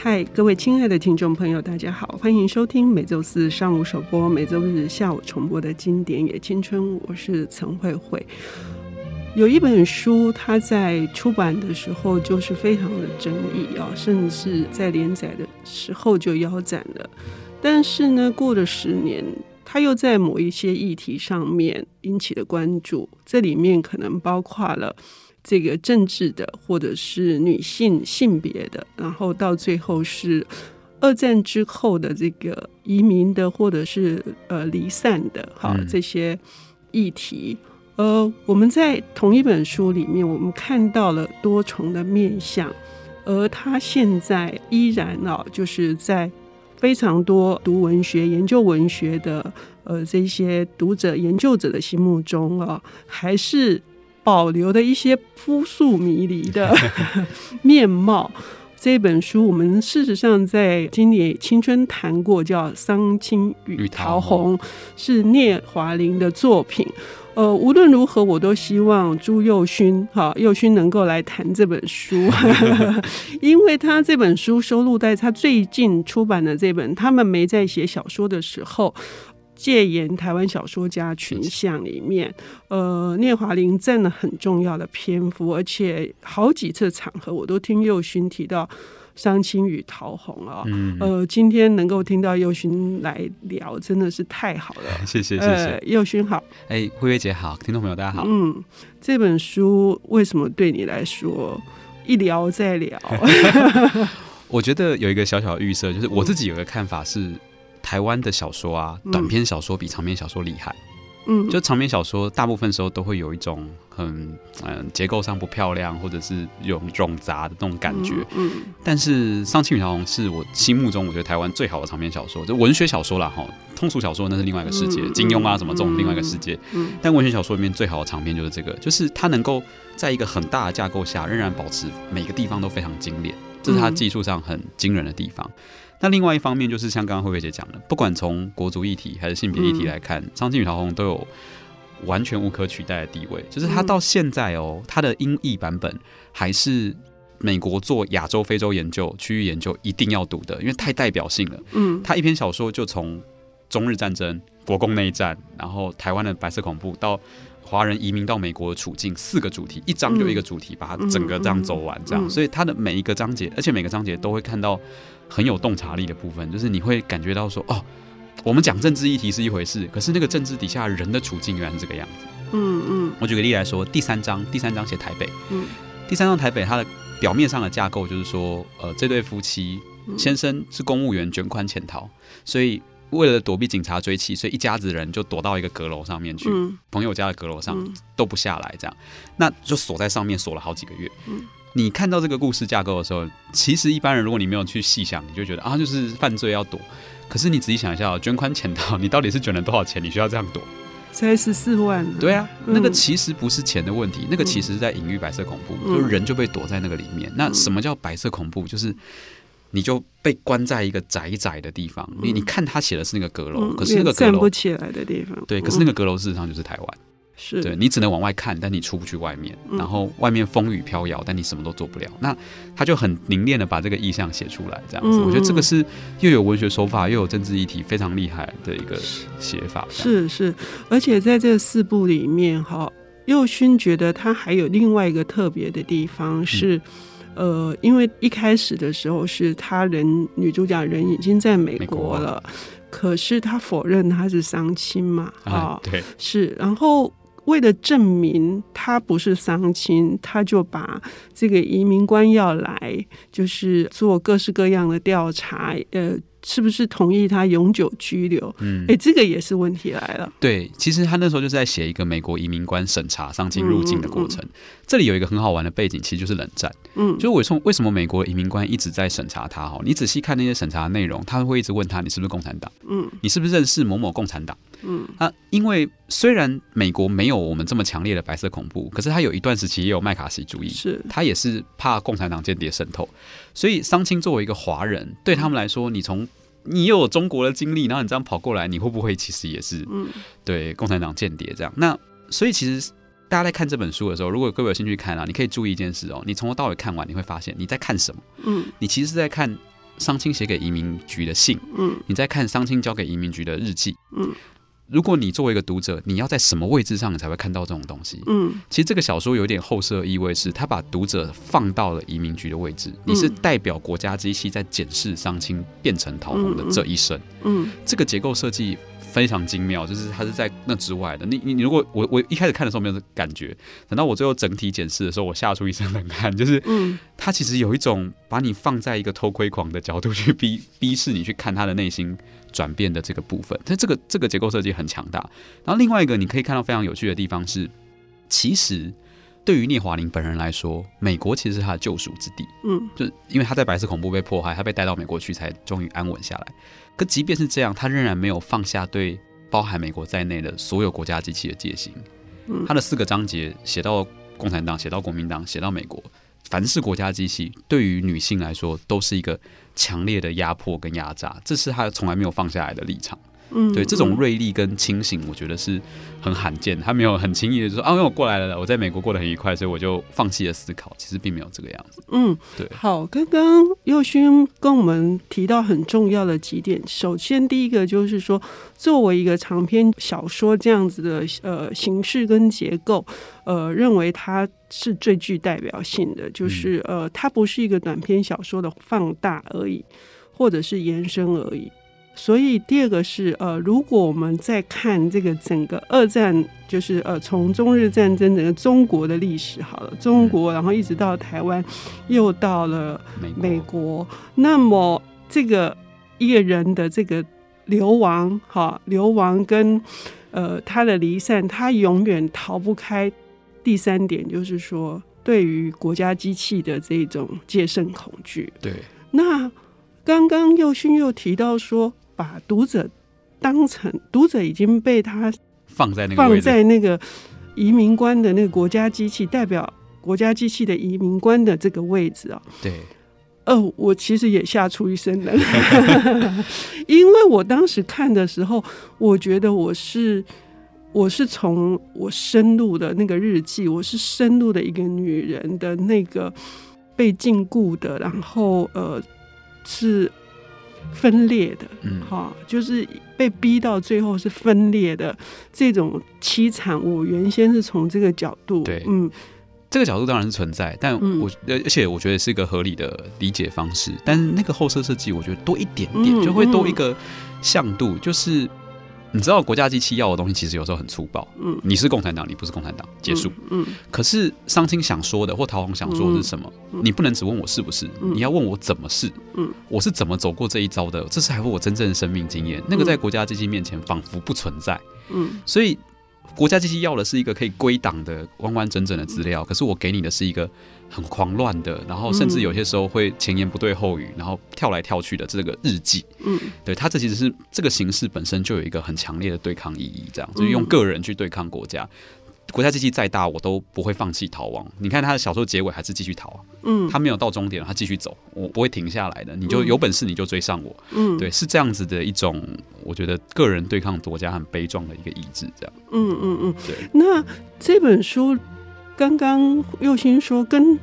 嗨，各位亲爱的听众朋友，大家好，欢迎收听每周四上午首播、每周日下午重播的经典也青春。我是陈慧慧。有一本书，它在出版的时候就是非常的争议啊，甚至在连载的时候就腰斩了。但是呢，过了十年，它又在某一些议题上面引起了关注。这里面可能包括了。这个政治的，或者是女性性别的，然后到最后是二战之后的这个移民的，或者是呃离散的，好这些议题。呃，我们在同一本书里面，我们看到了多重的面相，而他现在依然啊，就是在非常多读文学、研究文学的呃这些读者、研究者的心目中啊，还是。保留的一些扑朔迷离的 面貌。这本书我们事实上在今年青春谈过，叫《桑青与桃红》，是聂华苓的作品。呃，无论如何，我都希望朱佑勋哈佑勋能够来谈这本书，因为他这本书收录在他最近出版的这本《他们没在写小说的时候》。戒严台湾小说家群像里面，呃，聂华苓占了很重要的篇幅，而且好几次场合我都听佑勋提到《伤青与桃红》啊，呃，今天能够听到佑勋来聊，真的是太好了。谢谢谢谢，宥勋好，哎，慧月姐好，听众朋友大家好。嗯，这本书为什么对你来说一聊再聊？我觉得有一个小小的预设，就是我自己有一个看法是。台湾的小说啊，短篇小说比长篇小说厉害。嗯，就长篇小说，大部分时候都会有一种很嗯结构上不漂亮，或者是有冗杂的那种感觉。嗯，但是《上青与桃红》是我心目中我觉得台湾最好的长篇小说，就文学小说啦哈。通俗小说那是另外一个世界，金庸啊什么这种另外一个世界。嗯，但文学小说里面最好的长篇就是这个，就是它能够在一个很大的架构下，仍然保持每个地方都非常精炼，这是它技术上很惊人的地方。那另外一方面就是像刚刚慧慧姐讲的，不管从国族议题还是性别议题来看，嗯《桑青与陶红》都有完全无可取代的地位。就是他到现在哦，他的英译版本还是美国做亚洲、非洲研究、区域研究一定要读的，因为太代表性了。嗯，他一篇小说就从中日战争、国共内战，然后台湾的白色恐怖到华人移民到美国的处境，四个主题，一章就一个主题，把它整个这样走完，这样。所以它的每一个章节，而且每个章节都会看到。很有洞察力的部分，就是你会感觉到说，哦，我们讲政治议题是一回事，可是那个政治底下人的处境原来是这个样子。嗯嗯。我举个例来说，第三章，第三章写台北。嗯。第三章台北，它的表面上的架构就是说，呃，这对夫妻，先生是公务员，卷款潜逃，所以为了躲避警察追缉，所以一家子人就躲到一个阁楼上面去，嗯、朋友家的阁楼上都不下来，这样，那就锁在上面锁了好几个月。嗯。你看到这个故事架构的时候，其实一般人如果你没有去细想，你就觉得啊，就是犯罪要躲。可是你仔细想一下，捐款潜逃，你到底是卷了多少钱？你需要这样躲？才十四万。对啊，那个其实不是钱的问题，那个其实是在隐喻白色恐怖，就是人就被躲在那个里面。那什么叫白色恐怖？就是你就被关在一个窄窄的地方。你你看他写的是那个阁楼，可是那个阁楼站不起来的地方。对，可是那个阁楼事实上就是台湾。是对，你只能往外看，但你出不去外面。然后外面风雨飘摇，但你什么都做不了。那他就很凝练的把这个意象写出来，这样子。我觉得这个是又有文学手法，又有政治议题，非常厉害的一个写法。是是，而且在这四部里面，哈，宥勋觉得他还有另外一个特别的地方是，呃，因为一开始的时候是他人女主角人已经在美国了，可是他否认他是丧亲嘛，啊，对，是，然后。为了证明他不是丧亲，他就把这个移民官要来，就是做各式各样的调查，呃。是不是同意他永久居留？嗯，哎、欸，这个也是问题来了。对，其实他那时候就是在写一个美国移民官审查丧亲入境的过程。嗯嗯、这里有一个很好玩的背景，其实就是冷战。嗯，就为什么为什么美国移民官一直在审查他？哈，你仔细看那些审查的内容，他会一直问他：你是不是共产党？嗯，你是不是认识某某共产党？嗯，啊，因为虽然美国没有我们这么强烈的白色恐怖，可是他有一段时期也有麦卡锡主义，是他也是怕共产党间谍渗透。所以桑青作为一个华人，对他们来说，你从你又有中国的经历，然后你这样跑过来，你会不会其实也是嗯对共产党间谍这样？那所以其实大家在看这本书的时候，如果各位有兴趣看啊，你可以注意一件事哦，你从头到尾看完，你会发现你在看什么？嗯，你其实是在看商青写给移民局的信，嗯，你在看商青交给移民局的日记，嗯。如果你作为一个读者，你要在什么位置上你才会看到这种东西？嗯，其实这个小说有点后设意味，是他把读者放到了移民局的位置，你是代表国家机器在检视伤亲变成逃亡的这一生。嗯，这个结构设计非常精妙，就是它是在那之外的。你你你，如果我我一开始看的时候没有这感觉，等到我最后整体检视的时候，我吓出一身冷汗。就是，嗯，他其实有一种把你放在一个偷窥狂的角度去 逼逼视你去看他的内心转变的这个部分。但这个这个结构设计很强大。然后另外一个你可以看到非常有趣的地方是，其实对于聂华林本人来说，美国其实是他的救赎之地。嗯，就因为他在白色恐怖被迫害，他被带到美国去，才终于安稳下来。可即便是这样，他仍然没有放下对包含美国在内的所有国家机器的戒心。他的四个章节写到共产党，写到国民党，写到美国，凡是国家机器，对于女性来说都是一个强烈的压迫跟压榨，这是他从来没有放下来的立场。嗯，对，这种锐利跟清醒，我觉得是很罕见。他没有很轻易的说啊，因为我过来了，我在美国过得很愉快，所以我就放弃了思考。其实并没有这个样子。嗯，对。好，刚刚佑勋跟我们提到很重要的几点。首先，第一个就是说，作为一个长篇小说这样子的呃形式跟结构，呃，认为它是最具代表性的，就是呃，它不是一个短篇小说的放大而已，或者是延伸而已。所以第二个是呃，如果我们在看这个整个二战，就是呃从中日战争整个中国的历史好了，中国然后一直到台湾，又到了美国，那么这个一个人的这个流亡哈，流亡跟呃他的离散，他永远逃不开第三点，就是说对于国家机器的这种戒慎恐惧。对，那刚刚佑勋又提到说。把读者当成读者已经被他放在那个放在那个移民官的那个国家机器代表国家机器的移民官的这个位置啊。对，呃，我其实也吓出一身冷汗，因为我当时看的时候，我觉得我是我是从我深入的那个日记，我是深入的一个女人的那个被禁锢的，然后呃是。分裂的，嗯，哈，就是被逼到最后是分裂的这种凄惨。我原先是从这个角度，对，嗯，这个角度当然是存在，但我而且我觉得是一个合理的理解方式。但是那个后设设计，我觉得多一点点就会多一个向度，就是。你知道国家机器要的东西其实有时候很粗暴。嗯，你是共产党，你不是共产党，结束。嗯，可是商青想说的或陶虹想说的是什么？你不能只问我是不是，你要问我怎么是。嗯，我是怎么走过这一遭的？这是还是我真正的生命经验？那个在国家机器面前仿佛不存在。嗯，所以国家机器要的是一个可以归档的完完整整的资料，可是我给你的是一个。很狂乱的，然后甚至有些时候会前言不对后语，然后跳来跳去的这个日记，嗯，对，它这其实是这个形式本身就有一个很强烈的对抗意义，这样就是用个人去对抗国家。国家机器再大，我都不会放弃逃亡。你看他的小说结尾还是继续逃，嗯，他没有到终点，他继续走，我不会停下来的。你就有本事你就追上我，嗯，对，是这样子的一种，我觉得个人对抗国家很悲壮的一个意志，这样，嗯嗯嗯，对。那这本书。刚刚右心说，跟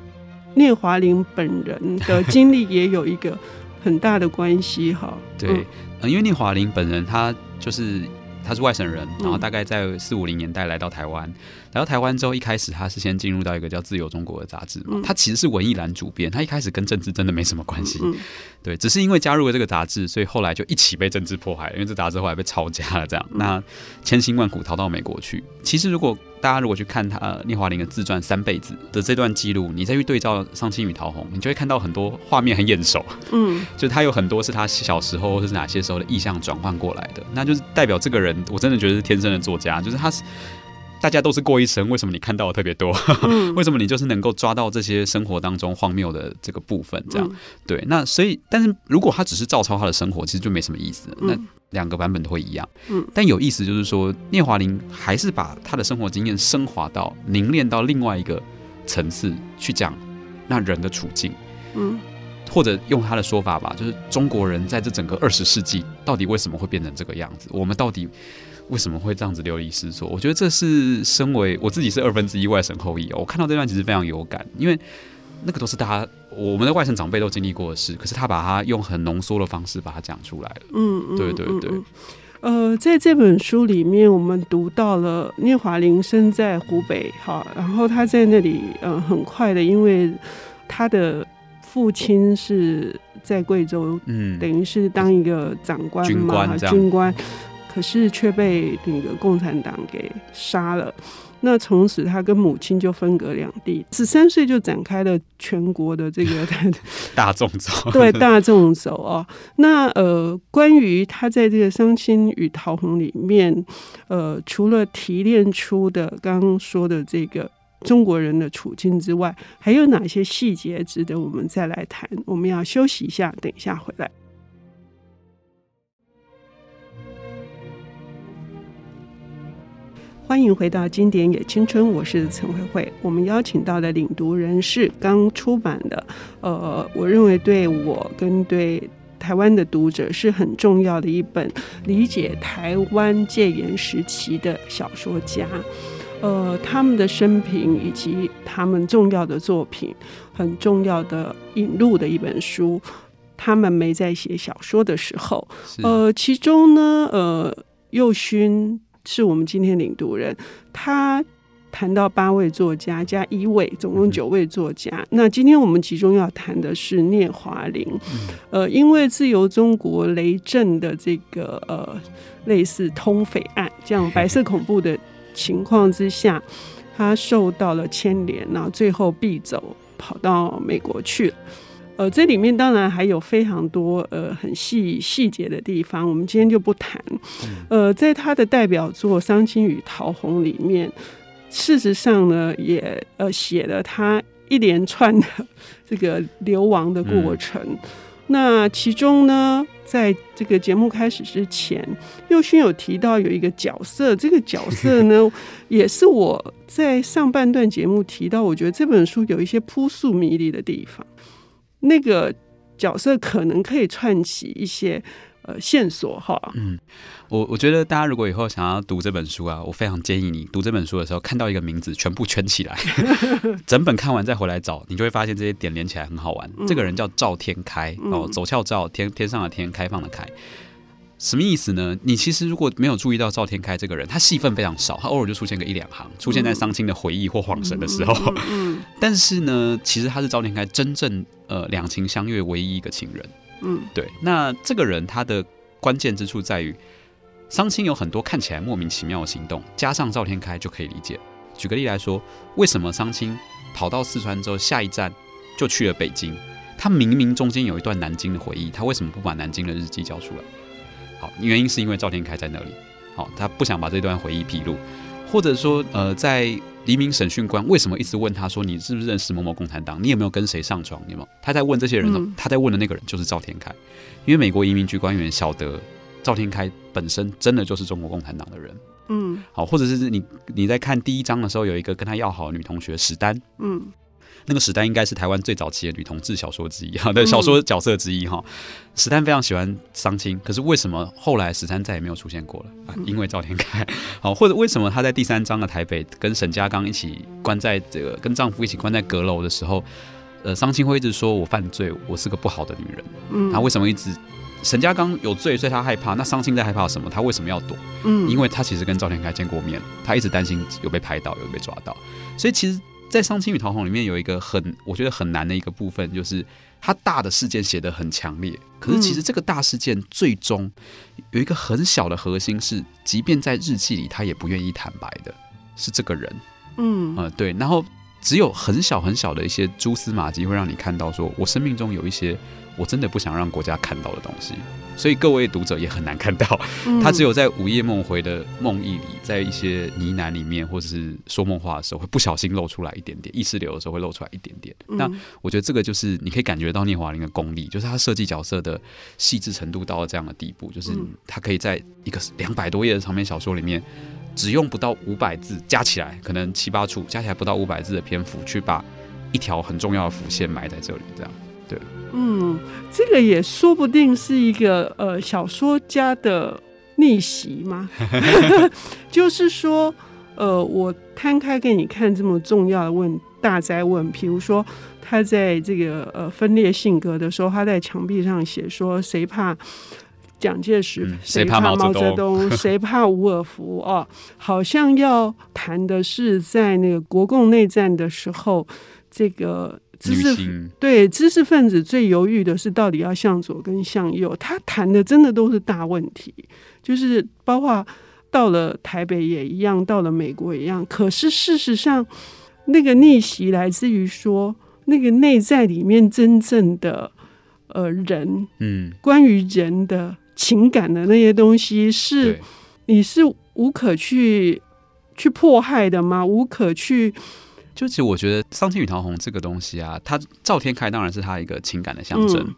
聂华苓本人的经历也有一个很大的关系哈。对，嗯因为聂华苓本人他就是他是外省人，然后大概在四五零年代来到台湾。来到台湾之后，一开始他是先进入到一个叫《自由中国》的杂志嘛，他其实是文艺栏主编，他一开始跟政治真的没什么关系，对，只是因为加入了这个杂志，所以后来就一起被政治迫害，因为这杂志后来被抄家了，这样，那千辛万苦逃到美国去。其实如果大家如果去看他聂华苓的自传《三辈子》的这段记录，你再去对照《上清与桃红》，你就会看到很多画面很眼熟，嗯，就他有很多是他小时候或者是哪些时候的意象转换过来的，那就是代表这个人，我真的觉得是天生的作家，就是他是。大家都是过一生，为什么你看到的特别多？嗯、为什么你就是能够抓到这些生活当中荒谬的这个部分？这样、嗯、对，那所以，但是如果他只是照抄他的生活，其实就没什么意思。嗯、那两个版本都会一样。嗯，但有意思就是说，聂华苓还是把他的生活经验升华到凝练到另外一个层次去讲那人的处境。嗯，或者用他的说法吧，就是中国人在这整个二十世纪到底为什么会变成这个样子？我们到底？为什么会这样子流离失所？我觉得这是身为我自己是二分之一外省后裔哦，我看到这段其实非常有感，因为那个都是大家我们的外省长辈都经历过的事，可是他把它用很浓缩的方式把它讲出来了。嗯，嗯对对对。呃，在这本书里面，我们读到了聂华苓生在湖北，哈，然后他在那里，呃，很快的，因为他的父亲是在贵州，嗯，等于是当一个长官嘛，军官，军官，可是却被那个共产党给杀了。那从此他跟母亲就分隔两地，十三岁就展开了全国的这个 大众走，对大众走哦。那呃，关于他在这个《伤心与桃红》里面，呃，除了提炼出的刚刚说的这个中国人的处境之外，还有哪些细节值得我们再来谈？我们要休息一下，等一下回来。欢迎回到《经典也青春》，我是陈慧慧。我们邀请到的领读人是刚出版的，呃，我认为对我跟对台湾的读者是很重要的一本理解台湾戒严时期的小说家，呃，他们的生平以及他们重要的作品，很重要的引路的一本书。他们没在写小说的时候，呃，其中呢，呃，右勋。是我们今天领读人，他谈到八位作家加一位，总共九位作家。嗯、那今天我们集中要谈的是聂华苓，嗯、呃，因为自由中国雷震的这个呃类似通匪案这样白色恐怖的情况之下，他受到了牵连，然后最后必走跑到美国去了。呃，这里面当然还有非常多呃很细细节的地方，我们今天就不谈。呃，在他的代表作《伤心与桃红》里面，事实上呢，也呃写了他一连串的 这个流亡的过程。嗯、那其中呢，在这个节目开始之前，佑勋有提到有一个角色，这个角色呢，也是我在上半段节目提到，我觉得这本书有一些扑朔迷离的地方。那个角色可能可以串起一些呃线索哈。嗯，我我觉得大家如果以后想要读这本书啊，我非常建议你读这本书的时候，看到一个名字全部圈起来，整本看完再回来找，你就会发现这些点连起来很好玩。嗯、这个人叫赵天开哦，走俏赵天天上的天，开放的开。什么意思呢？你其实如果没有注意到赵天开这个人，他戏份非常少，他偶尔就出现个一两行，出现在伤青的回忆或恍神的时候。嗯嗯嗯、但是呢，其实他是赵天开真正呃两情相悦唯一一个情人。嗯，对。那这个人他的关键之处在于，伤青有很多看起来莫名其妙的行动，加上赵天开就可以理解。举个例来说，为什么伤青跑到四川之后，下一站就去了北京？他明明中间有一段南京的回忆，他为什么不把南京的日记交出来？好，原因是因为赵天开在那里，好，他不想把这段回忆披露，或者说，呃，在黎明审讯官为什么一直问他说，你是不是认识某某共产党？你有没有跟谁上床？有没有？他在问这些人，嗯、他在问的那个人就是赵天开，因为美国移民局官员晓得赵天开本身真的就是中国共产党的人，嗯，好，或者是你你在看第一章的时候，有一个跟他要好的女同学史丹，嗯。那个史丹应该是台湾最早期的女同志小说之一，哈，对小说角色之一哈。史丹非常喜欢桑青，可是为什么后来史丹再也没有出现过了啊？因为赵天开，好，或者为什么她在第三章的台北跟沈家刚一起关在这个跟丈夫一起关在阁楼的时候，呃，桑青会一直说我犯罪，我是个不好的女人。嗯，她为什么一直沈家刚有罪，所以她害怕？那伤青在害怕什么？她为什么要躲？嗯，因为她其实跟赵天开见过面，她一直担心有被拍到，有被抓到，所以其实。在《伤青与桃红》里面有一个很，我觉得很难的一个部分，就是它大的事件写得很强烈，可是其实这个大事件最终有一个很小的核心是，即便在日记里他也不愿意坦白的，是这个人，嗯，呃，对，然后只有很小很小的一些蛛丝马迹会让你看到，说我生命中有一些。我真的不想让国家看到的东西，所以各位读者也很难看到。他只有在午夜梦回的梦呓里，在一些呢喃里面，或者是说梦话的时候，会不小心露出来一点点，意识流的时候会露出来一点点。那我觉得这个就是你可以感觉到聂华苓的功力，就是他设计角色的细致程度到了这样的地步，就是他可以在一个两百多页的长篇小说里面，只用不到五百字加起来，可能七八处加起来不到五百字的篇幅，去把一条很重要的伏线埋在这里，这样对。嗯，这个也说不定是一个呃小说家的逆袭吗？就是说，呃，我摊开给你看这么重要的问大哉问，比如说他在这个呃分裂性格的时候，他在墙壁上写说：“谁怕蒋介石？谁怕毛泽东？谁怕吴尔夫？”哦，好像要谈的是在那个国共内战的时候，这个。知识对知识分子最犹豫的是到底要向左跟向右，他谈的真的都是大问题，就是包括到了台北也一样，到了美国也一样。可是事实上，那个逆袭来自于说那个内在里面真正的呃人，嗯，关于人的情感的那些东西是你是无可去去迫害的吗？无可去。就其实我觉得《桑青与桃红》这个东西啊，它赵天开当然是他一个情感的象征。嗯、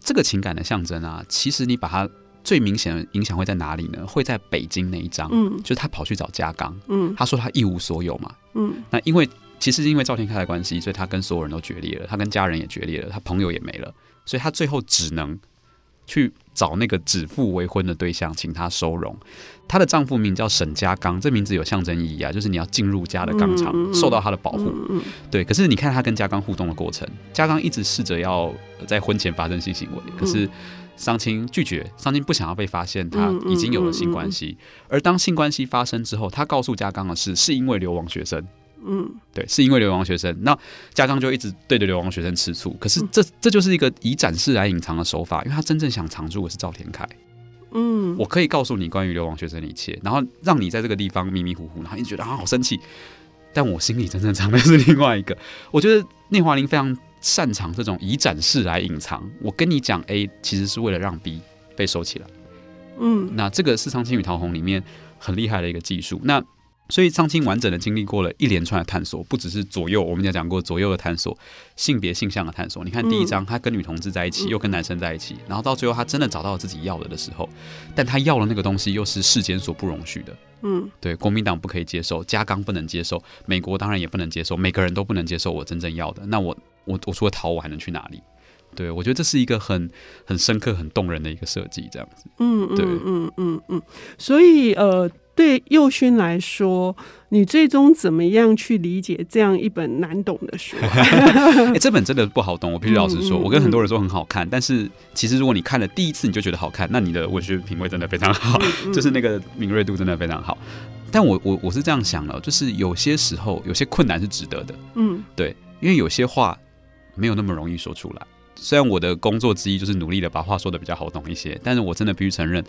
这个情感的象征啊，其实你把它最明显的影响会在哪里呢？会在北京那一章，嗯，就是他跑去找家刚，嗯，他说他一无所有嘛，嗯，那因为其实是因为赵天开的关系，所以他跟所有人都决裂了，他跟家人也决裂了，他朋友也没了，所以他最后只能去找那个指腹为婚的对象，请他收容。她的丈夫名叫沈家刚，这名字有象征意义啊，就是你要进入家的肛场，嗯嗯、受到他的保护。对，可是你看他跟家刚互动的过程，家刚一直试着要在婚前发生性行为，可是桑青拒绝，桑青不想要被发现他已经有了性关系。而当性关系发生之后，他告诉家刚的是，是因为流亡学生。嗯，对，是因为流亡学生。那家长就一直对着流亡学生吃醋，可是这这就是一个以展示来隐藏的手法，因为他真正想藏住的是赵天凯。嗯，我可以告诉你关于流亡学生的一切，然后让你在这个地方迷迷糊糊，然后你觉得啊好生气，但我心里真正藏的是另外一个。我觉得聂华林非常擅长这种以展示来隐藏。我跟你讲 A，其实是为了让 B 被收起来。嗯，那这个是《桑青与桃红》里面很厉害的一个技术。那所以，桑青完整的经历过了一连串的探索，不只是左右，我们也讲过左右的探索，性别性向的探索。你看第一章，他跟女同志在一起，又跟男生在一起，然后到最后，他真的找到了自己要的的时候，但他要的那个东西又是世间所不容许的。嗯，对，国民党不可以接受，加纲不能接受，美国当然也不能接受，每个人都不能接受我真正要的。那我，我，我除了逃，我还能去哪里？对，我觉得这是一个很很深刻、很动人的一个设计，这样子。嗯，对，嗯嗯嗯，所以呃。对幼勋来说，你最终怎么样去理解这样一本难懂的书？欸、这本真的不好懂。我必须老实说，我跟很多人说很好看，但是其实如果你看了第一次你就觉得好看，那你的文学品味真的非常好，就是那个敏锐度真的非常好。但我我我是这样想的，就是有些时候有些困难是值得的。嗯，对，因为有些话没有那么容易说出来。虽然我的工作之一就是努力的把话说的比较好懂一些，但是我真的必须承认。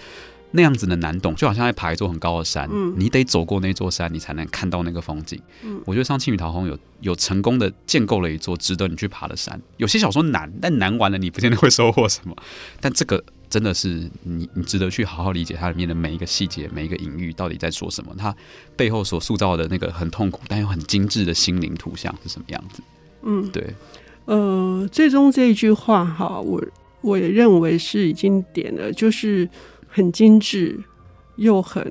那样子的难懂，就好像在爬一座很高的山，嗯、你得走过那座山，你才能看到那个风景。嗯、我觉得《上青与桃红》有有成功的建构了一座值得你去爬的山。有些小说难，但难完了你不见得会收获什么。但这个真的是你你值得去好好理解它里面的每一个细节，每一个隐喻到底在说什么，它背后所塑造的那个很痛苦但又很精致的心灵图像是什么样子？嗯，对。呃，最终这一句话哈，我我也认为是已经点了，就是。很精致又很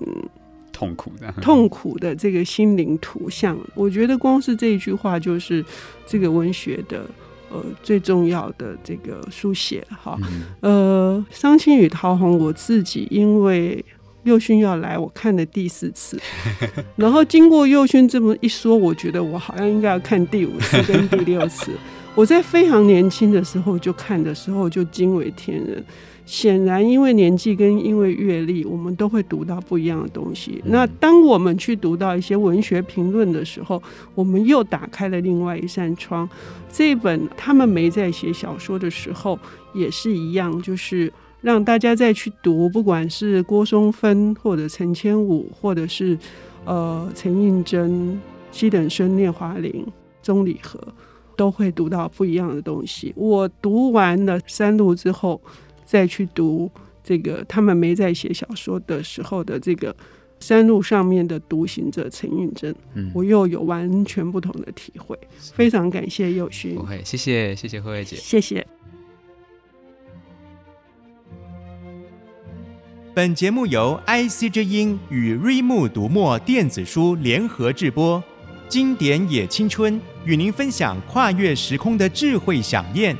痛苦的痛苦的这个心灵图像，我觉得光是这一句话就是这个文学的呃最重要的这个书写哈。嗯、呃，《伤心与桃红》，我自己因为佑勋要来，我看了第四次，然后经过佑勋这么一说，我觉得我好像应该要看第五次跟第六次。我在非常年轻的时候就看的时候就惊为天人。显然，因为年纪跟因为阅历，我们都会读到不一样的东西。那当我们去读到一些文学评论的时候，我们又打开了另外一扇窗。这本他们没在写小说的时候也是一样，就是让大家再去读，不管是郭松芬或者陈千武，或者是呃陈映真、西等生、聂华苓、钟理和，都会读到不一样的东西。我读完了《山路》之后。再去读这个，他们没在写小说的时候的这个山路上面的独行者陈映真，嗯，我又有完全不同的体会。非常感谢佑勋，不会，谢谢谢谢慧慧姐，谢谢。本节目由 IC 之音与瑞木读墨电子书联合制播，经典也青春与您分享跨越时空的智慧想念。